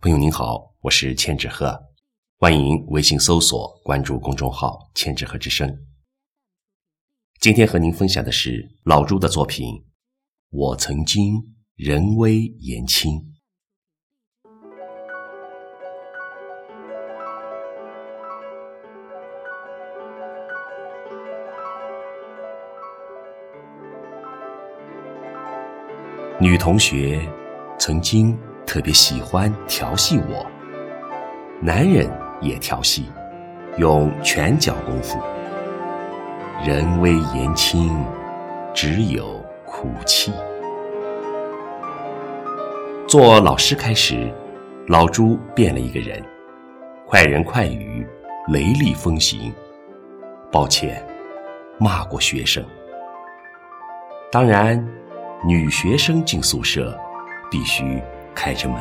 朋友您好，我是千纸鹤，欢迎微信搜索关注公众号“千纸鹤之声”。今天和您分享的是老朱的作品《我曾经人微言轻》。女同学曾经特别喜欢调戏我，男人也调戏，用拳脚功夫。人微言轻，只有哭泣。做老师开始，老朱变了一个人，快人快语，雷厉风行。抱歉，骂过学生。当然。女学生进宿舍，必须开着门。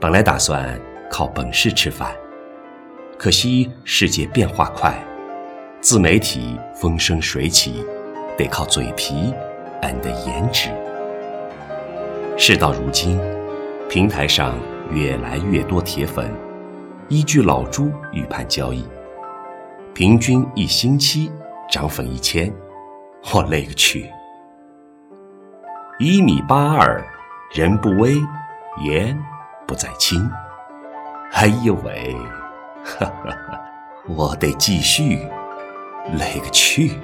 本来打算靠本事吃饭，可惜世界变化快，自媒体风生水起，得靠嘴皮 and 颜值。事到如今，平台上越来越多铁粉，依据老朱预判交易，平均一星期涨粉一千。我勒个去！一米八二，人不微，言不在轻。哎呦喂，哈哈哈！我得继续，勒个去！